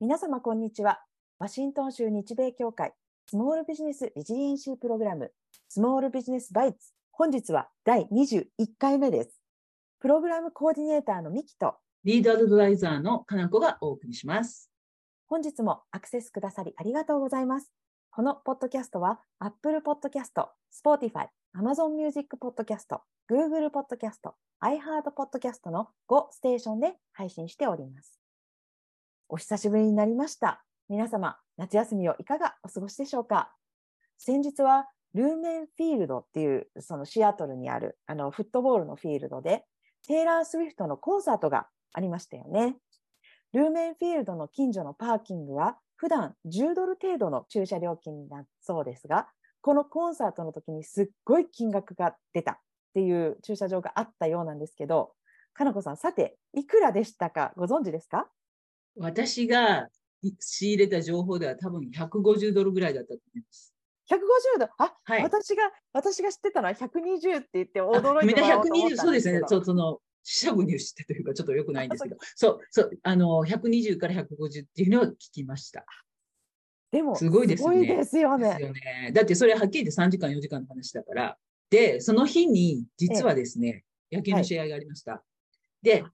皆様こんにちは。ワシントン州日米協会スモールビジネスレジリエンシープログラムスモールビジネスバイツ本日は第21回目です。プログラムコーディネーターのミキとリードアドバイザーのかなこがお送りします。本日もアクセスくださりありがとうございます。このポッドキャストは Apple Podcast、Spotify、Amazon Music Podcast、Google Podcast、iHeart Podcast の5ステーションで配信しております。お久しぶりになりました。皆様、夏休みをいかがお過ごしでしょうか？先日はルーメンフィールドっていうそのシアトルにあるあのフットボールのフィールドでテイラー・スウィフトのコンサートがありましたよね。ルーメンフィールドの近所のパーキングは普段10ドル程度の駐車料金になるそうですが、このコンサートの時にすっごい金額が出たっていう駐車場があったようなんですけど、かなこさん、さて、いくらでしたか？ご存知ですか？私が仕入れた情報では多分150ドルぐらいだったと思います。150ドあ、はい。私が私が知ってたのは120って言ってあ驚いみんなてもらおうと思っ120、たそうですね。そう、その、四捨五入してというか、ちょっと良くないんですけど、そう、そう、あの、120から150っていうのは聞きました。でもすごいですよねですよね。よね。だってそれはっきり言って3時間、4時間の話だから。で、その日に、実はですね、野球の試合がありました。で、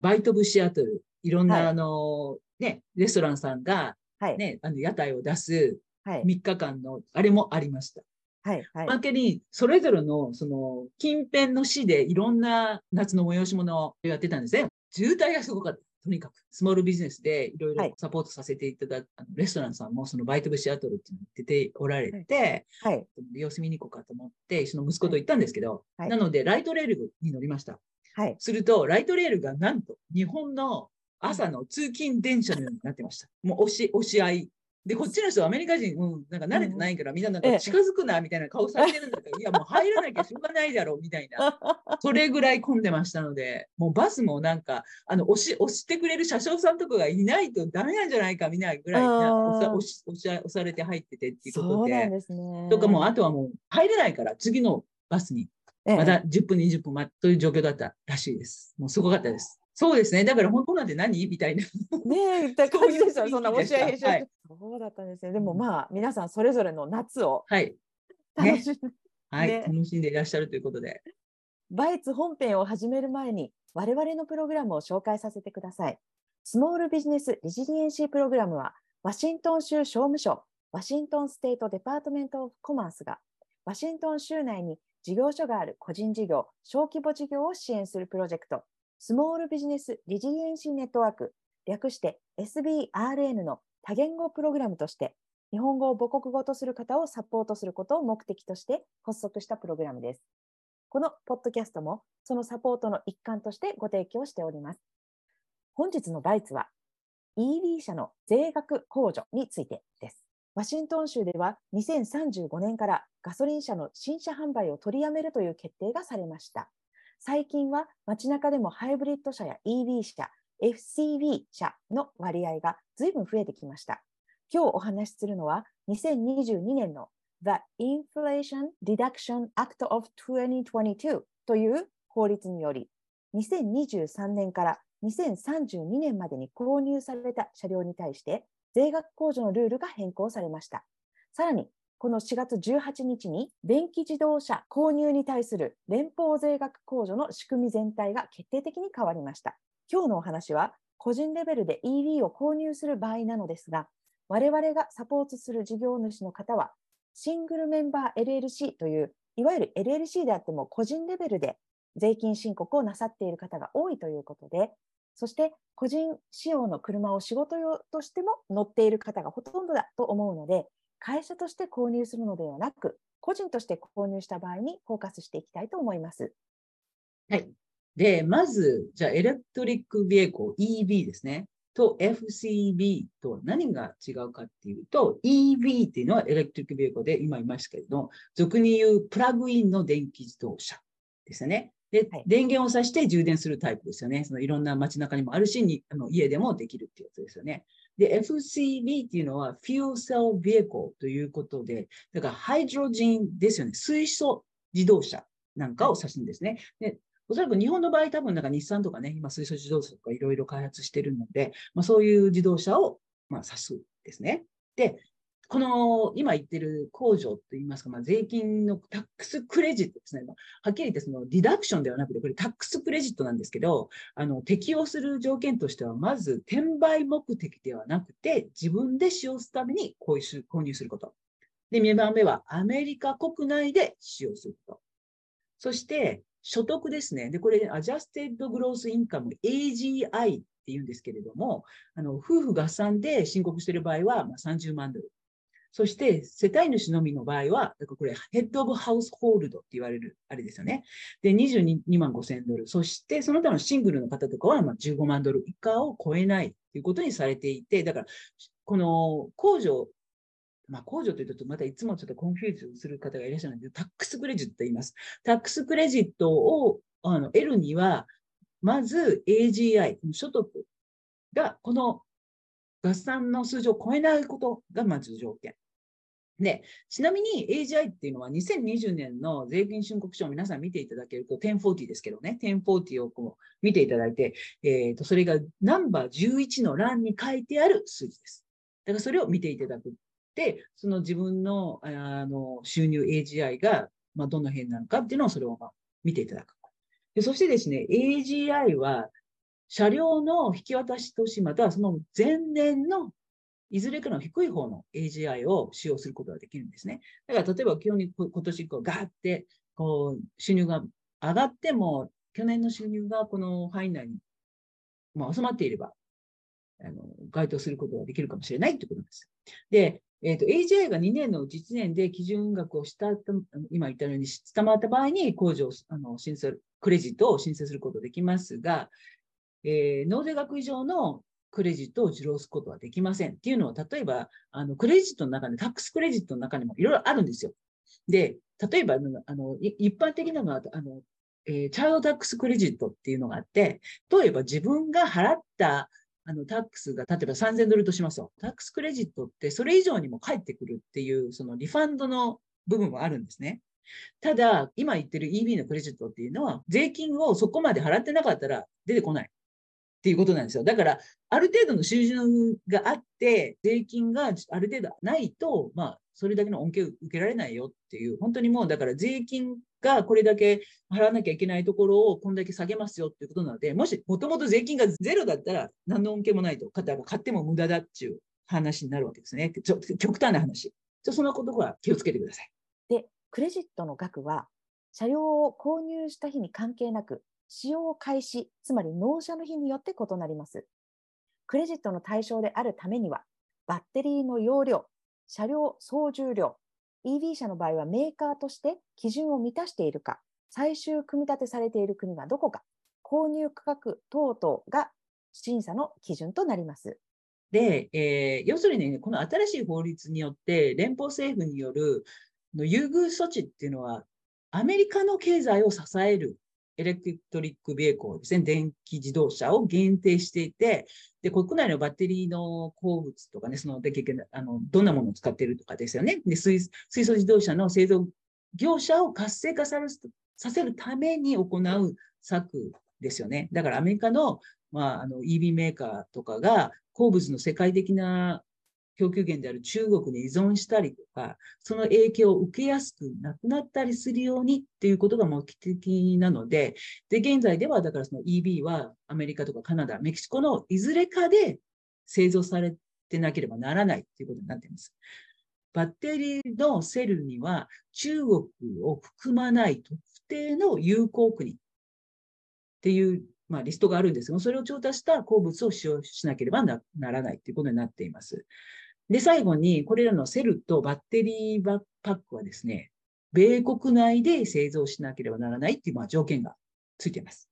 バイトブシアトル、いろんな、はいあの、ね、レストランさんが、はい、ね、あの屋台を出すはい、3日間の、あれもありました。はい、はいお。まけに、それぞれの、その、近辺の市でいろんな夏の催し物をやってたんですね。渋滞がすごかった。とにかく、スモールビジネスでいろいろはいサポートさせていただいた、あのレストランさんも、そのバイトブシアトルっていうのに出ておられて、はい、様子見に行こうかと思って、その息子と行ったんですけど、はいなので、ライトレールに乗りました。はい。すると、ライトレールがなんと、日本の朝の通勤電車のようになってました。もう押し、押し合い。で、こっちの人はアメリカ人、うん、なんか慣れてないから、みんななんええか近づくな、みたいな顔されてるんだけど、いや、もう入らなきゃしょうがないだろう、みたいな。それぐらい混んでましたので、もうバスもなんか、あの、押し、押してくれる車掌さんとかがいないとダメなんじゃないか、みたいなぐらいな、押さ押し、押し押されて入っててっていうことで、ですね。とかもう、あとはもう入れないから、次のバスにええまた10分、20分待っという状況だったらしいです。もうすごかったです。そうですね。だから、本当なんて何？みたいな。ねえ、って感じですよ。そんな雰囲気でした押し合いへし合いはいそうだったんですね。でもうんまあ、皆さんそれぞれの夏をはい。楽しんで、はい。ね楽しんでいらっしゃるということで。バイツ本編を始める前に、我々のプログラムを紹介させてください。スモールビジネスレジリエンシープログラムは、ワシントン州商務省、ワシントンステートデパートメント・オブ・コマースが、ワシントン州内に事業所がある個人事業、小規模事業を支援するプロジェクト、スモールビジネスレジリエンシーネットワーク、略して SBRN の多言語プログラムとして、日本語を母国語とする方をサポートすることを目的として発足したプログラムです。このポッドキャストもそのサポートの一環としてご提供しております。本日のバイツは EV 車の税額控除についてです。ワシントン州では2035年からガソリン車の新車販売を取りやめるという決定がされました。最近は街中でもハイブリッド車や EV 車、FCV 車の割合が随分増えてきました。今日お話しするのは2022年の The Inflation Deduction Act of 2022という法律により2023年から2032年までに購入された車両に対して税額控除のルールが変更されました。さらにこの4月18日に電気自動車購入に対する連邦税額控除の仕組み全体が決定的に変わりました。今日のお話は個人レベルで EV を購入する場合なのですが、我々がサポートする事業主の方は、シングルメンバー LLC という、いわゆる LLC であっても個人レベルで税金申告をなさっている方が多いということで、そして個人使用の車を仕事用としても乗っている方がほとんどだと思うので、会社として購入するのではなく、個人として購入した場合にフォーカスしていきたいと思います。はい。で、まず、じゃあ、エレクトリックビエコ EV ですね。と FCB と何が違うかっていうと、EV っていうのはエレクトリックビエコで今言いましたけれども、俗に言うプラグインの電気自動車ですね。で、はい電源を挿して充電するタイプですよね。そのいろんな街中にもあるし、にあの家でもできるっていうやつですよね。で、FCB っていうのは Fuel Cell Vehicle ということで、だからハイドロジンですよね。水素自動車なんかを指すんですね。でおそらく日本の場合、多分なんか日産とかね、今水素自動車とかいろいろ開発してるので、まあ、そういう自動車を、まあ、指すですね。で、この今言ってる控除といいますか、まあ、税金のタックスクレジットですね。はっきり言ってその deduction ではなくて、これ tax credit なんですけど、あの適用する条件としては、まず転売目的ではなくて、自分で使用するために購入購入すること。で、2番目はアメリカ国内で使用すること。そして、所得ですね。で、これ、 adjusted gross income、AGI って言うんですけれども、あの夫婦合算で申告している場合は、まあ、30万ドル。そして、世帯主のみの場合は、これ、 head of household って言われる、あれですよね。で、22万5千ドル。そして、その他のシングルの方とかは、まあ、15万ドル以下を超えないということにされていて、だから、この控除、まあ、控除というと、またいつもちょっと confuse する方がいらっしゃるんですけど、 tax credit と言います。 tax credit をあの得るには、まず AGI、所得がこの合算の数字を超えないことがまず条件。で、ちなみに AGI っていうのは2020年の税金申告書を皆さん見ていただけると、1040ですけどね、1040をこう見ていただいて、えー、とそれがナンバー11の欄に書いてある数字です。だからそれを見ていただく。で、その自分のあの収入 AGI が、まあ、どの辺なのかっていうのをそれを、まあ、見ていただく。でそしてですね、AGI は車両の引き渡し年、またはその前年のいずれかの低い方の AGI を使用することができるんですね。だから例えば今日に今年こうガーってこう収入が上がっても、去年の収入がこの範囲内にもう収まっていれば、あの該当することができるかもしれないということです。で、えーと、AGI が2年のうち1年で基準額を下、今言ったように下回った場合に控除あの申請、クレジットを申請することができますが、えー、納税額以上のクレジットを受領することはできません。っていうのは、例えば、あのクレジットの中で、タックスクレジットの中にもいろいろあるんですよ。で、例えば、あの一般的なのは、あのえー、チャイルドタックスクレジットっていうのがあって、例えば自分が払ったあのタックスが例えば3000ドルとしますよ。タックスクレジットってそれ以上にも返ってくるっていう、そのリファンドの部分はあるんですね。ただ、今言ってる EB のクレジットっていうのは、税金をそこまで払ってなかったら出てこない。っていうことなんですよ。だから、ある程度の収入があって、税金がある程度ないと、まあ、それだけの恩恵を受けられないよっていう、本当にもう、だから税金がこれだけ払わなきゃいけないところをこんだけ下げますよっていうことなので、もし、もともと税金がゼロだったら、何の恩恵もないと、買っても無駄だっていう話になるわけですね。ちょ極端な話。ちょそのことは気をつけてください。で、クレジットの額は、車両を購入した日に関係なく、使用開始、つまり納車の日によって異なります。クレジットの対象であるためには、バッテリーの容量、車両総重量、EV 車の場合はメーカーとして基準を満たしているか、最終組み立てされている国がどこか、購入価格等々が審査の基準となります。で、えー、要するに、ね、この新しい法律によって、連邦政府によるの優遇措置っていうのは、アメリカの経済を支えるエレクトリックビエコーですね、電気自動車を限定していて、で、国内のバッテリーの鉱物とかね、その、で、あの、どんなものを使っているとかですよね。で、水水素自動車の製造業者を活性化させるために行う策ですよね。だからアメリカの,、まあ、あの EV メーカーとかが鉱物の世界的な供給源である中国に依存したりとか、その影響を受けやすくなくなったりするようにっていうことが目的なので、で、現在では、だからその EB はアメリカとかカナダ、メキシコのいずれかで製造されてなければならないっていうことになっています。バッテリーのセルには中国を含まない特定の有効国っていう、まあ、リストがあるんですが、それを調達した鉱物を使用しなければならないということになっています。で、最後に、これらのセルとバッテリーバックパックはですね、米国内で製造しなければならないっていうまあ条件がついています。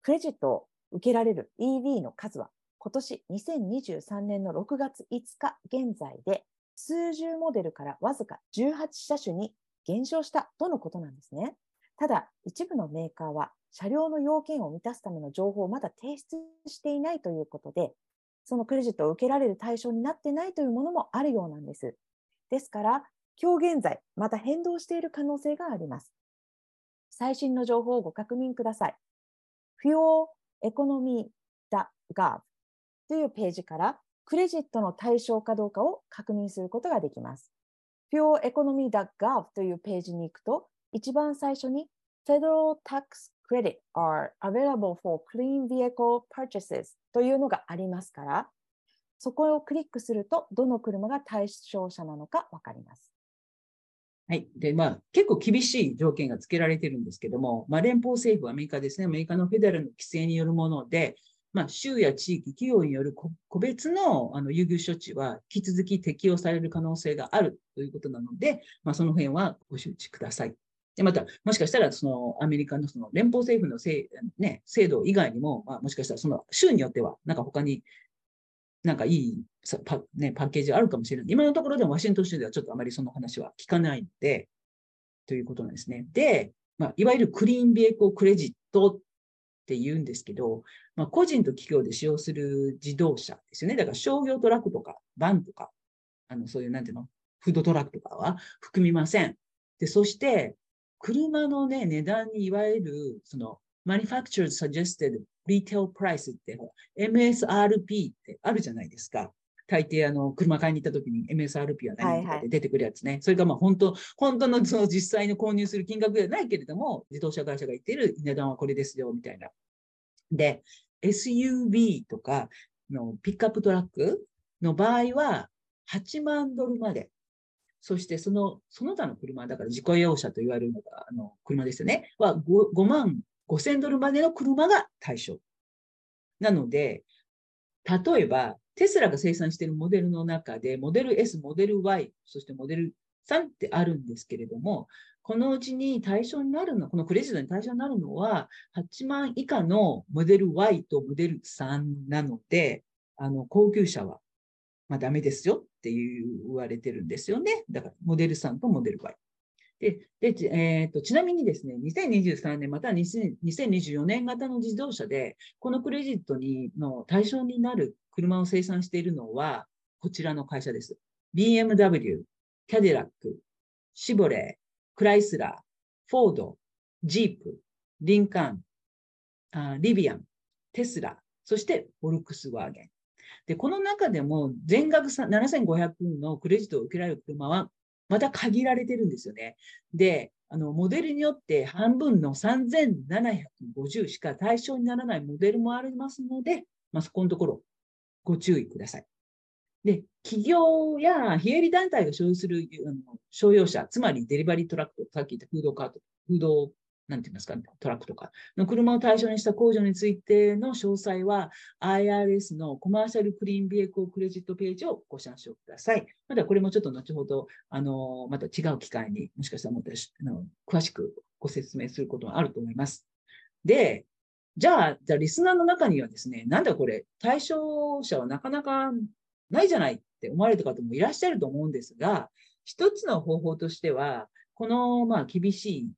クレジットを受けられる EV の数は、今年2023年の6月5日現在で、数十モデルからわずか18車種に減少したとのことなんですね。ただ、一部のメーカーは車両の要件を満たすための情報をまだ提出していないということで、そのクレジットを受けられる対象になってないというものもあるようなんです。ですから、今日現在、また変動している可能性があります。最新の情報をご確認ください。fueleconomy.gov というページからクレジットの対象かどうかを確認することができます。fueleconomy.gov というページに行くと、一番最初に Federal Tax Credit are available for clean vehicle purchases というのがありますから、そこをクリックすると、どの車が対象者なのかわかります。はい。で、まあ、結構厳しい条件が付けられてるんですけども、まあ、連邦政府、アメリカですね、アメリカのフェデラルの規制によるもので、まあ、州や地域、企業による個別のあの優遇処置は引き続き適用される可能性があるということなので、まあ、その辺はご周知ください。で、また、もしかしたら、その、アメリカのその連邦政府のせい、ね、制度以外にも、まあ、もしかしたら、その州によっては、なんか他になんかいいパ,、ね、パッケージあるかもしれない。今のところでもワシントン州ではちょっとあまりその話は聞かないので、ということなんですね。で、まあ、いわゆるクリーンビエコクレジットって言うんですけど、まあ、個人と企業で使用する自動車ですよね。だから商業トラックとか、バンとか、あのそういう、なんていうの、フードトラックとかは含みません。で、そして、車のね、値段にいわゆる、その、manufactured suggested retail price って、MSRP ってあるじゃないですか。大抵あの、車買いに行った時に MSRP は何とかで出てくるやつね。はいはい、それがまあ本当、本当のその実際の購入する金額ではないけれども、自動車会社が言っている値段はこれですよ、みたいな。で、SUV とかのピックアップトラックの場合は8万ドルまで。そしてその、その他の車、だから自己用車と言われるのが、あの、車ですよね。は 5, 5万5000ドルまでの車が対象。なので、例えば、テスラが生産しているモデルの中で、モデル S、モデル Y、そしてモデル3ってあるんですけれども、このうちに対象になるの、このクレジットに対象になるのは、8万以下のモデル Y とモデル3なので、あの、高級車は、まあ、ダメですよって言われてるんですよね。だから、モデル3とモデル Y。で、でえーと、ちなみにですね、2023年または2024年型の自動車で、このクレジットにの対象になる車を生産しているのは、こちらの会社です。BMW、キャデラック、シボレー、クライスラー、フォード、ジープ、リンカーン、リビアン、テスラ、そしてフォルクスワーゲン。で、この中でも全額7500のクレジットを受けられる車はまた限られてるんですよね。で、あの、モデルによって半分の3750しか対象にならないモデルもありますので、まあ、そこのところご注意ください。で、企業や非営利団体が所有するあの商用車、つまりデリバリートラックとさっき言ったフードカート、フードなんて言いますか、トラックとかの車を対象にした控除についての詳細は IRS のコマーシャルクリーンビエコクレジットページをご参照ください。まだこれもちょっと後ほど、あの、また違う機会にもしかしたらもっと詳しくご説明することがあると思います。で、じゃあ、じゃあリスナーの中にはですね、なんだこれ、対象者はなかなかないじゃないって思われた方もいらっしゃると思うんですが、一つの方法としては、このまあ厳しい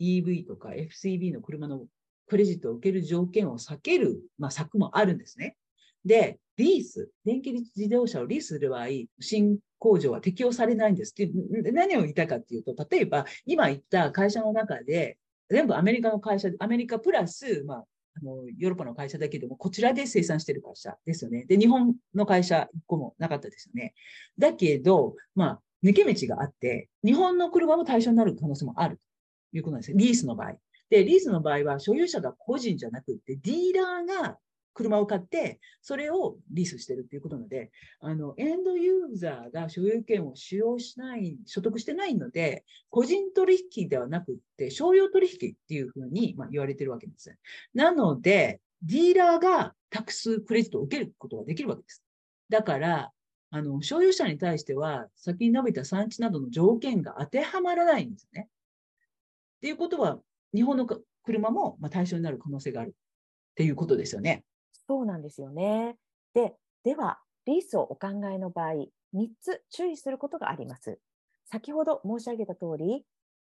EV とか FCB の車のクレジットを受ける条件を避ける、まあ、策もあるんですね。で、リース、電気自動車をリースする場合、新工場は適用されないんですって何を言いたいかっていうと、例えば今言った会社の中で、全部アメリカの会社、アメリカプラス、まあ、あのヨーロッパの会社だけでも、こちらで生産している会社ですよね。で、日本の会社1個もなかったですよね。だけど、まあ、抜け道があって、日本の車も対象になる可能性もある。いうことなんです。リースの場合。で、リースの場合は所有者が個人じゃなくて、ディーラーが車を買って、それをリースしてるっていうことなので、あの、エンドユーザーが所有権を使用しない、所得してないので、個人取引ではなくて、商用取引っていうふうに、まあ、言われてるわけです。なので、ディーラーがタクスクレジットを受けることができるわけです。だから、あの、所有者に対しては、先に述べた産地などの条件が当てはまらないんですね。っていうことは、日本の車もま対象になる可能性があるっていうことですよね。そうなんですよね。で、では、リースをお考えの場合、3つ注意することがあります。先ほど申し上げた通り、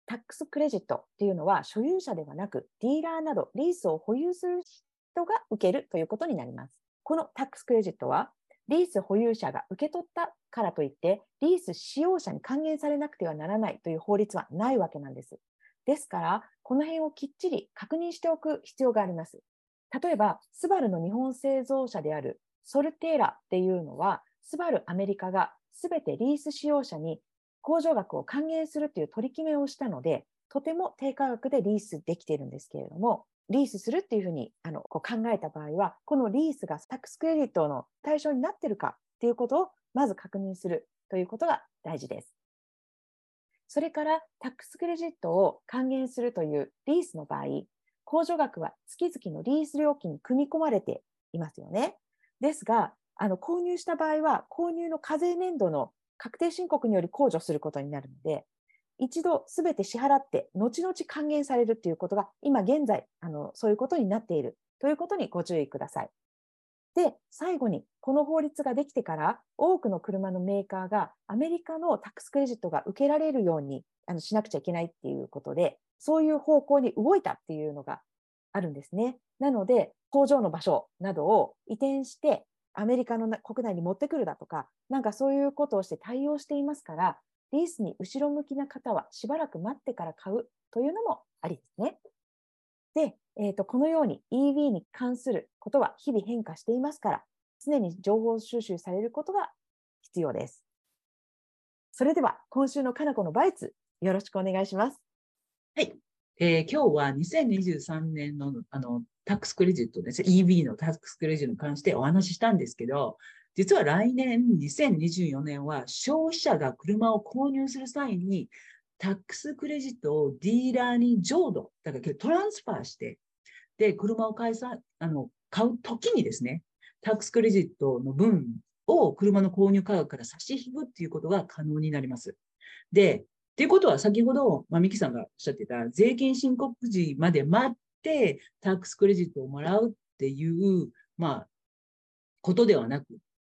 タックスクレジットっていうのは所有者ではなく、ディーラーなどリースを保有する人が受けるということになります。このタックスクレジットは、リース保有者が受け取ったからといって、リース使用者に還元されなくてはならないという法律はないわけなんです。ですから、この辺をきっちり確認しておく必要があります。例えば、スバルの日本製造者であるソルテーラっていうのは、スバルアメリカがすべてリース使用者に控除額を還元するという取り決めをしたので、とても低価格でリースできているんですけれども、リースするっていうふうにあのこう考えた場合は、このリースがスタックスクレジットの対象になっているかっていうことをまず確認するということが大事です。それから、タックスクレジットを還元するというリースの場合、控除額は月々のリース料金に組み込まれていますよね。ですが、あの購入した場合は、購入の課税年度の確定申告により控除することになるので、一度すべて支払って、後々還元されるということが、今現在あの、そういうことになっているということにご注意ください。で、最後に、この法律ができてから、多くの車のメーカーがアメリカのタックスクレジットが受けられるようにあのしなくちゃいけないっていうことで、そういう方向に動いたっていうのがあるんですね。なので、工場の場所などを移転して、アメリカの国内に持ってくるだとか、なんかそういうことをして対応していますから、リースに後ろ向きな方はしばらく待ってから買うというのもありですね。で、えー、とこのように EV に関することは日々変化していますから、常に情報収集されることが必要です。それでは、今週のかなこのバイツ、よろしくお願いします。はい。えー、今日は2023年のあのタックスクレジットですね。EV のタックスクレジットに関してお話ししたんですけど、実は来年2024年は消費者が車を購入する際にタックスクレジットをディーラーに浄土、だからトランスファーして、で、車を買さあの買うときにですね、タックスクレジットの分を車の購入価格から差し引くっていうことが可能になります。で、っていうことは先ほど、まあ、ミキさんがおっしゃってた税金申告時まで待ってタックスクレジットをもらうっていう、まあ、ことではなく、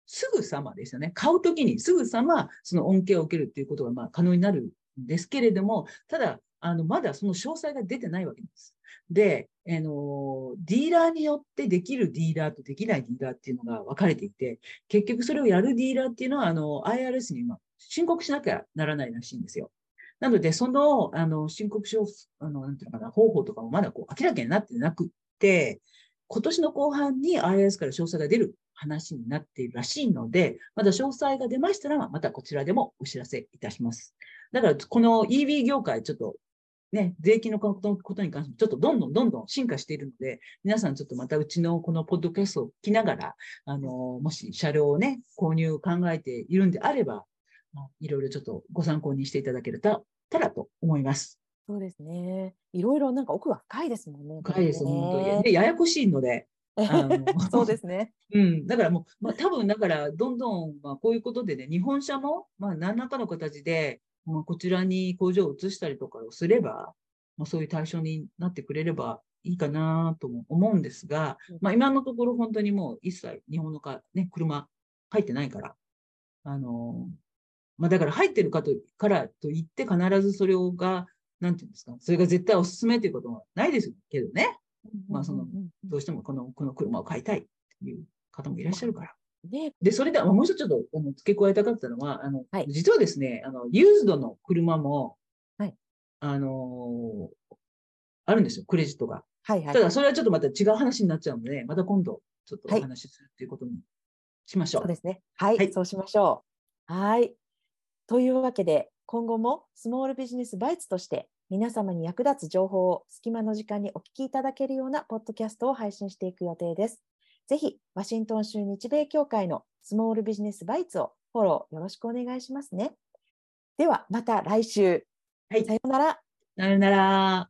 すぐさまですよね。買うときにすぐさまその恩恵を受けるっていうことがまあ可能になるですけれども、ただ、あのまだその詳細が出てないわけです。で、あの、ディーラーによってできるディーラーとできないディーラーっていうのが分かれていて、結局それをやるディーラーっていうのは、あの、IRS に今申告しなきゃならないらしいんですよ。なので、その、あの、申告書、あの、なんていうのかな、方法とかもまだこう明らかになってなくって、今年の後半に IRS から詳細が出る話になっているらしいので、まだ詳細が出ましたら、またこちらでもお知らせいたします。だから、この EV 業界、ちょっとね、税金のことに関しても、ちょっとどんどんどんどん進化しているので、皆さんちょっとまたうちのこのポッドキャストを聞きながら、あの、もし車両をね、購入考えているんであれば、いろいろちょっとご参考にしていただけたらと思います。そうですね。いろいろなんか奥が深いですもんね。深いです、本当に。で、ややこしいので。そうですね。うん、だからもう、まあ、多分だから、どんどん、まあ、こういうことでね、日本車も、まあ、何らかの形で、まあ、こちらに工場を移したりとかをすれば、まあ、そういう対象になってくれればいいかなとも思うんですが、まあ、今のところ本当にもう一切日本のか、ね、車入ってないから、あのまあ、だから入ってるかとからといって必ずそれをが、なんていうんですか、それが絶対お勧めということはないですけどね。まあその、どうしてもこのこの車を買いたいっていう方もいらっしゃるから。ね、で、それで、もう一つちょっとあの付け加えたかったのは、あの、はい、実はですね、あの、ユーズドの車も、はい、あのー、あるんですよ、クレジットが。はいはい、ただ、それはちょっとまた違う話になっちゃうので、また今度、ちょっとお話しするっていうことにしましょう。そうですね。はい、はい、そうしましょう。はい。というわけで、今後もスモールビジネスバイツとして、皆様に役立つ情報を隙間の時間にお聞きいただけるようなポッドキャストを配信していく予定です。ぜひ、ワシントン州日米協会のスモールビジネスバイツをフォローよろしくお願いしますね。では、また来週。はい。さようなら。さようなら。